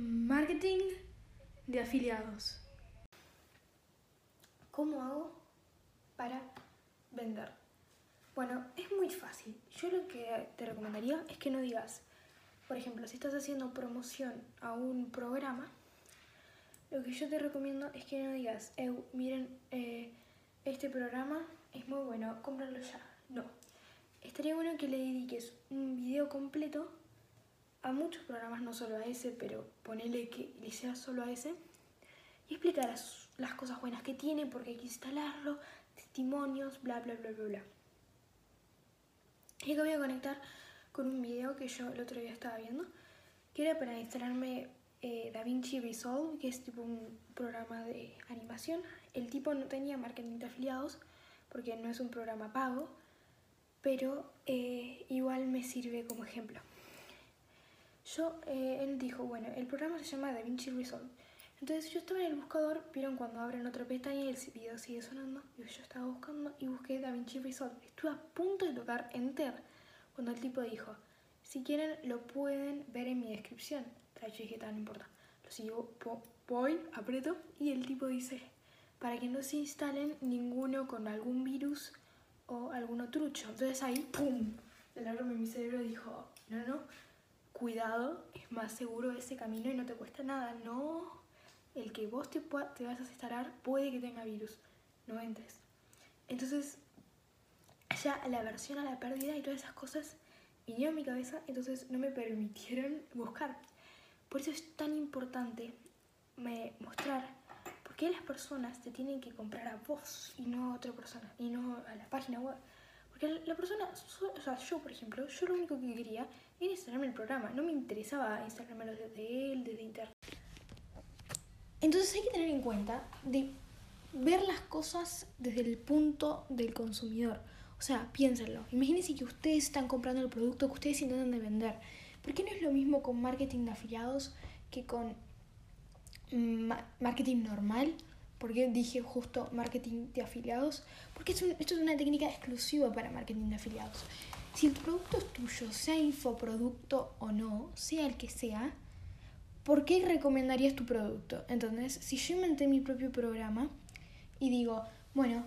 Marketing de afiliados. ¿Cómo hago para vender? Bueno, es muy fácil. Yo lo que te recomendaría es que no digas, por ejemplo, si estás haciendo promoción a un programa, lo que yo te recomiendo es que no digas, miren, eh, este programa es muy bueno, cómpralo ya. No. Estaría bueno que le dediques un video completo a muchos programas, no solo a ese, pero ponele que le sea solo a ese, y explicar las, cosas buenas que tiene, porque hay que instalarlo, testimonios, bla, bla, bla, bla, bla. Y que voy a conectar con un video que yo el otro día estaba viendo, que era para instalarme eh, DaVinci Resolve, que es tipo un programa de animación. El tipo no tenía marketing de afiliados, porque no es un programa pago, pero eh, igual me sirve como ejemplo. Yo, eh, él dijo, bueno, el programa se llama DaVinci Resolve. Entonces yo estaba en el buscador, vieron cuando abren otra pestaña y el video sigue sonando. Y yo estaba buscando y busqué DaVinci Resolve. Estuve a punto de tocar Enter cuando el tipo dijo, si quieren lo pueden ver en mi descripción. Yo dije, tal, no importa. Lo sigo, voy, aprieto y el tipo dice, para que no se instalen ninguno con algún virus o alguno trucho. Entonces ahí, ¡pum! El alarma en mi cerebro dijo, no, no, cuidado, es más seguro ese camino y no te cuesta nada. No, el que vos te, te vas a instalar puede que tenga virus. No entres. Entonces, ya la versión a la pérdida y todas esas cosas vinieron a mi cabeza, entonces no me permitieron buscar. Por eso es tan importante me mostrar por qué las personas te tienen que comprar a vos y no a otra persona, y no a la página web. Porque la persona, o sea, yo por ejemplo, yo lo único que quería era instalarme el programa, no me interesaba instalármelo desde él, desde internet. Entonces hay que tener en cuenta de ver las cosas desde el punto del consumidor. O sea, piénsenlo. Imagínense que ustedes están comprando el producto que ustedes intentan de vender. ¿Por qué no es lo mismo con marketing de afiliados que con marketing normal? ¿Por qué dije justo marketing de afiliados? Porque esto es una técnica exclusiva para marketing de afiliados. Si el producto es tuyo, sea infoproducto o no, sea el que sea, ¿por qué recomendarías tu producto? Entonces, si yo inventé mi propio programa y digo, bueno,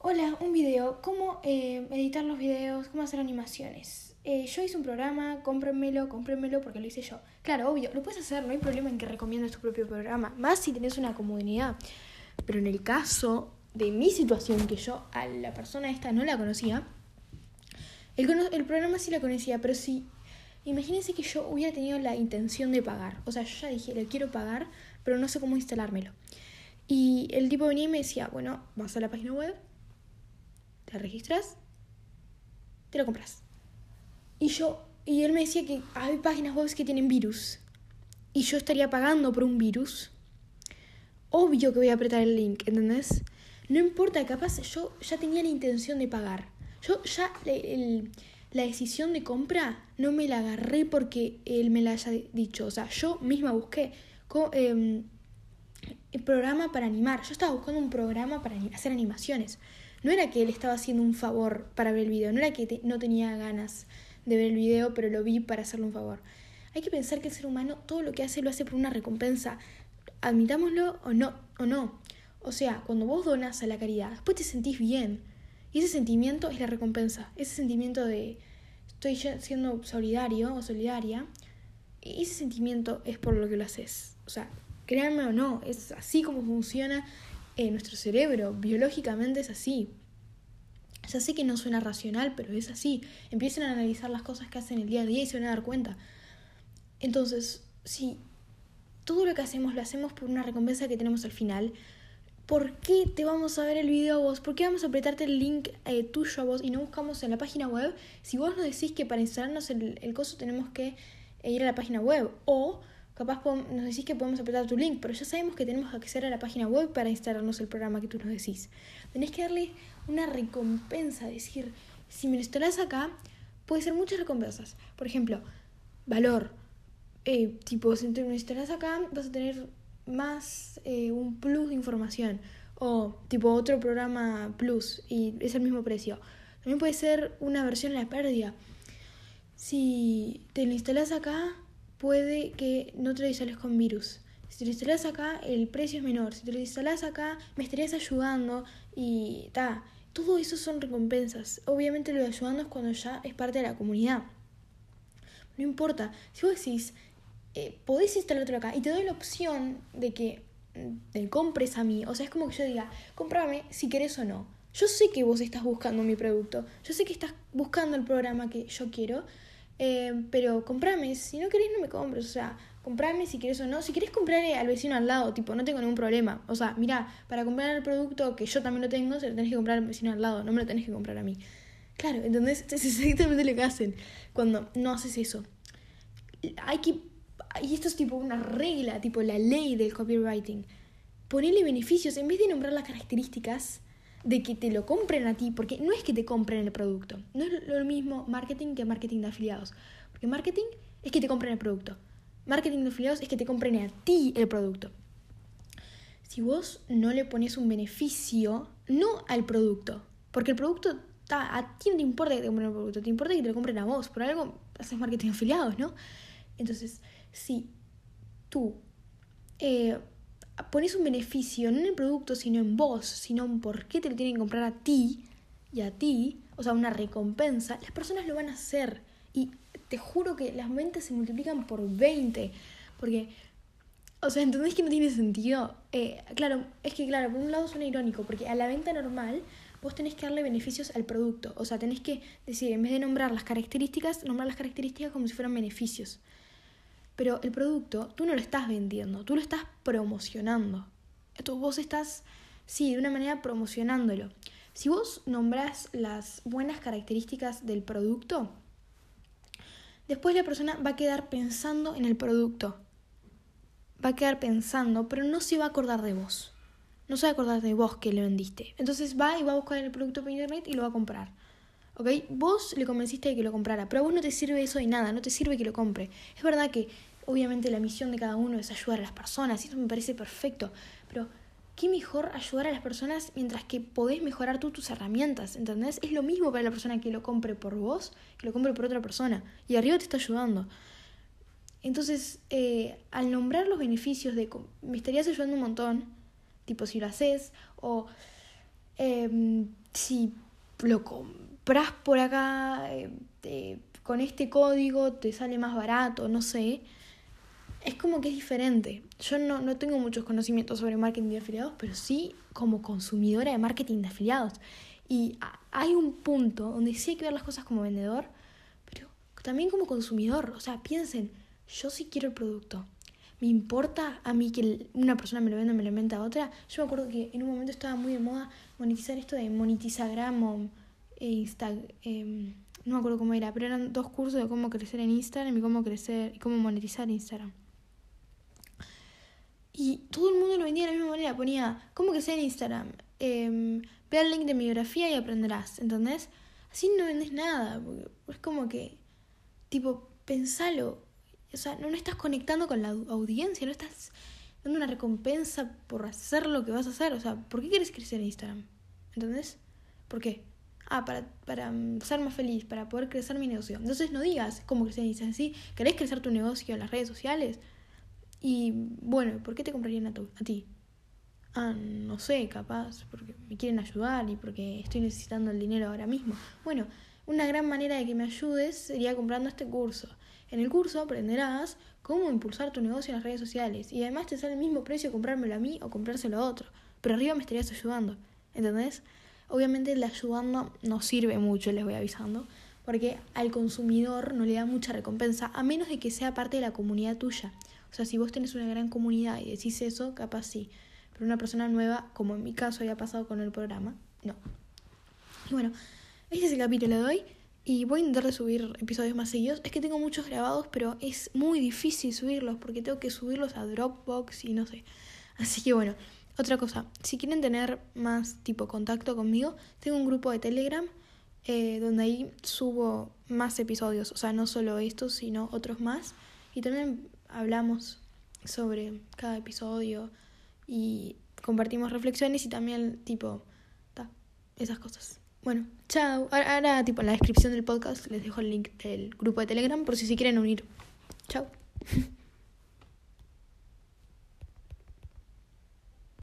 hola, un video, cómo eh, editar los videos, cómo hacer animaciones. Eh, yo hice un programa, cómprenmelo, cómprenmelo porque lo hice yo. Claro, obvio, lo puedes hacer, no hay problema en que recomiendes tu propio programa, más si tenés una comunidad. Pero en el caso de mi situación, que yo a la persona esta no la conocía, el, el programa sí la conocía, pero sí, imagínense que yo hubiera tenido la intención de pagar. O sea, yo ya dije, le quiero pagar, pero no sé cómo instalármelo. Y el tipo venía y me decía, bueno, vas a la página web, te registras, te lo compras. Y yo, y él me decía que hay páginas web que tienen virus. Y yo estaría pagando por un virus. Obvio que voy a apretar el link, ¿entendés? No importa, capaz yo ya tenía la intención de pagar. Yo ya la decisión de compra no me la agarré porque él me la haya dicho. O sea, yo misma busqué em, el programa para animar. Yo estaba buscando un programa para hacer animaciones. No era que él estaba haciendo un favor para ver el video, no era que no tenía ganas de ver el video, pero lo vi para hacerle un favor. Hay que pensar que el ser humano todo lo que hace lo hace por una recompensa. Admitámoslo o no, o no. O sea, cuando vos donas a la caridad, después te sentís bien. Y ese sentimiento es la recompensa. Ese sentimiento de estoy siendo solidario o solidaria. Y ese sentimiento es por lo que lo haces. O sea, créanme o no, es así como funciona nuestro cerebro. Biológicamente es así. Ya sé que no suena racional, pero es así. Empiecen a analizar las cosas que hacen el día a día y se van a dar cuenta. Entonces, si todo lo que hacemos lo hacemos por una recompensa que tenemos al final, ¿por qué te vamos a ver el video a vos? ¿Por qué vamos a apretarte el link eh, tuyo a vos y no buscamos en la página web? Si vos nos decís que para instalarnos el, el coso tenemos que ir a la página web o capaz nos decís que podemos apretar tu link, pero ya sabemos que tenemos que acceder a la página web para instalarnos el programa que tú nos decís. Tenés que darle una recompensa, decir, si me lo instalás acá, puede ser muchas recompensas. Por ejemplo, valor. Eh, tipo, si me lo instalás acá, vas a tener más eh, un plus de información. O tipo otro programa plus y es el mismo precio. También puede ser una versión a la pérdida. Si te lo instalás acá, puede que no te lo instales con virus. Si te lo instalas acá, el precio es menor. Si te lo instalas acá, me estarías ayudando y ta. Todo eso son recompensas. Obviamente lo de ayudando es cuando ya es parte de la comunidad. No importa. Si vos decís, eh, podés instalártelo acá y te doy la opción de que te compres a mí. O sea, es como que yo diga, cómprame si querés o no. Yo sé que vos estás buscando mi producto. Yo sé que estás buscando el programa que yo quiero. Eh, pero comprame. Si no querés, no me compres. O sea, comprame si querés o no. Si querés comprarle al vecino al lado, tipo, no tengo ningún problema. O sea, mira, para comprar el producto que yo también lo tengo, se lo tenés que comprar al vecino al lado. No me lo tenés que comprar a mí. Claro, entonces es exactamente lo que hacen cuando no haces eso. Hay que y esto es tipo una regla, tipo la ley del copywriting. Ponerle beneficios en vez de nombrar las características de que te lo compren a ti, porque no es que te compren el producto. No es lo mismo marketing que marketing de afiliados. Porque marketing es que te compren el producto. Marketing de afiliados es que te compren a ti el producto. Si vos no le pones un beneficio, no al producto, porque el producto, a ti no te importa que te compren el producto, te importa que te lo compren a vos. Por algo haces marketing de afiliados, ¿no? Entonces, si tú eh, pones un beneficio no en el producto, sino en vos, sino en por qué te lo tienen que comprar a ti y a ti, o sea, una recompensa, las personas lo van a hacer. Y te juro que las ventas se multiplican por 20. Porque, o sea, ¿entendés que no tiene sentido? Eh, claro, es que, claro, por un lado suena irónico, porque a la venta normal vos tenés que darle beneficios al producto. O sea, tenés que decir, en vez de nombrar las características, nombrar las características como si fueran beneficios. Pero el producto tú no lo estás vendiendo, tú lo estás promocionando. Tú, vos estás, sí, de una manera promocionándolo. Si vos nombrás las buenas características del producto, después la persona va a quedar pensando en el producto. Va a quedar pensando, pero no se va a acordar de vos. No se va a acordar de vos que le vendiste. Entonces va y va a buscar el producto por internet y lo va a comprar. ¿Ok? Vos le convenciste de que lo comprara, pero a vos no te sirve eso de nada, no te sirve que lo compre. Es verdad que Obviamente la misión de cada uno es ayudar a las personas, y eso me parece perfecto, pero qué mejor ayudar a las personas mientras que podés mejorar tú tus herramientas, ¿entendés? Es lo mismo para la persona que lo compre por vos, que lo compre por otra persona, y arriba te está ayudando. Entonces, eh, al nombrar los beneficios de me estarías ayudando un montón, tipo si lo haces, o em, si lo compras por acá, eh, con este código te sale más barato, no sé es como que es diferente. Yo no, no tengo muchos conocimientos sobre marketing de afiliados, pero sí como consumidora de marketing de afiliados. Y hay un punto donde sí hay que ver las cosas como vendedor, pero también como consumidor. O sea, piensen, yo sí quiero el producto. ¿Me importa a mí que una persona me lo venda me lo venda a otra? Yo me acuerdo que en un momento estaba muy de moda monetizar esto de monetizagram o Instagram. Em, no me acuerdo cómo era, pero eran dos cursos de cómo crecer en Instagram y cómo crecer y cómo monetizar Instagram. Y todo el mundo lo vendía de la misma manera. Ponía, ¿cómo que sea en Instagram? Eh, ve el link de mi biografía y aprenderás, ¿entendés? Así no vendes nada. Es como que, tipo, pensalo. O sea, no, estás conectando con la audiencia, no estás dando una recompensa por hacer lo que vas a hacer. O sea, ¿por qué quieres crecer en Instagram? ¿Entendés? ¿Por qué? Ah, para, para ser más feliz, para poder crecer mi negocio. Entonces no digas cómo crecer en Instagram. ¿Sí? ¿Querés crecer tu negocio en las redes sociales? Y bueno, ¿por qué te comprarían a, a ti? Ah, no sé, capaz, porque me quieren ayudar y porque estoy necesitando el dinero ahora mismo. Bueno, una gran manera de que me ayudes sería comprando este curso. En el curso aprenderás cómo impulsar tu negocio en las redes sociales y además te sale el mismo precio comprármelo a mí o comprárselo a otro. Pero arriba me estarías ayudando, ¿entendés? Obviamente el ayudando no sirve mucho, les voy avisando, porque al consumidor no le da mucha recompensa, a menos de que sea parte de la comunidad tuya. O sea, si vos tenés una gran comunidad y decís eso, capaz sí. Pero una persona nueva, como en mi caso había pasado con el programa, no. Y bueno, este es el capítulo de hoy. Y voy a intentar subir episodios más seguidos. Es que tengo muchos grabados, pero es muy difícil subirlos porque tengo que subirlos a Dropbox y no sé. Así que bueno, otra cosa. Si quieren tener más tipo contacto conmigo, tengo un grupo de Telegram eh, donde ahí subo más episodios. O sea, no solo estos, sino otros más. Y también hablamos sobre cada episodio y compartimos reflexiones y también tipo ta, esas cosas. Bueno, chao. Ahora, tipo en la descripción del podcast les dejo el link del grupo de Telegram por si se quieren unir. Chao.